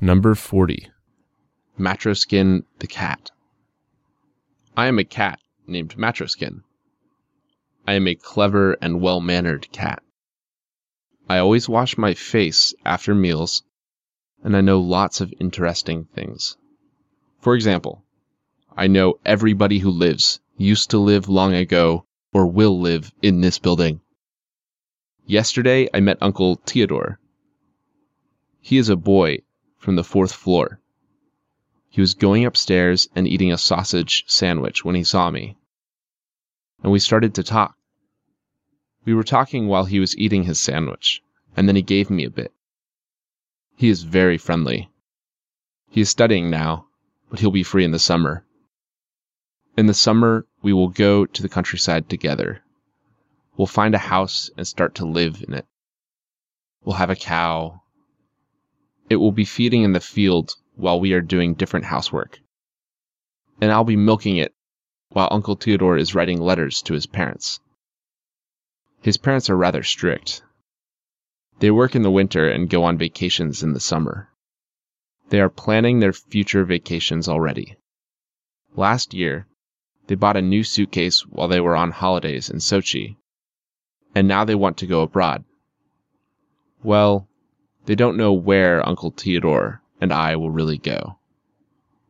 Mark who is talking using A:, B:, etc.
A: Number 40.
B: Matroskin the cat. I am a cat named Matroskin. I am a clever and well mannered cat. I always wash my face after meals, and I know lots of interesting things. For example, I know everybody who lives, used to live long ago, or will live in this building. Yesterday, I met Uncle Theodore. He is a boy from the fourth floor. He was going upstairs and eating a sausage sandwich when he saw me. And we started to talk. We were talking while he was eating his sandwich, and then he gave me a bit. He is very friendly. He is studying now, but he'll be free in the summer. In the summer, we will go to the countryside together. We'll find a house and start to live in it. We'll have a cow. It will be feeding in the field while we are doing different housework. And I'll be milking it while Uncle Theodore is writing letters to his parents. His parents are rather strict. They work in the winter and go on vacations in the summer. They are planning their future vacations already. Last year, they bought a new suitcase while they were on holidays in Sochi, and now they want to go abroad. Well, they don't know where Uncle Theodore and I will really go.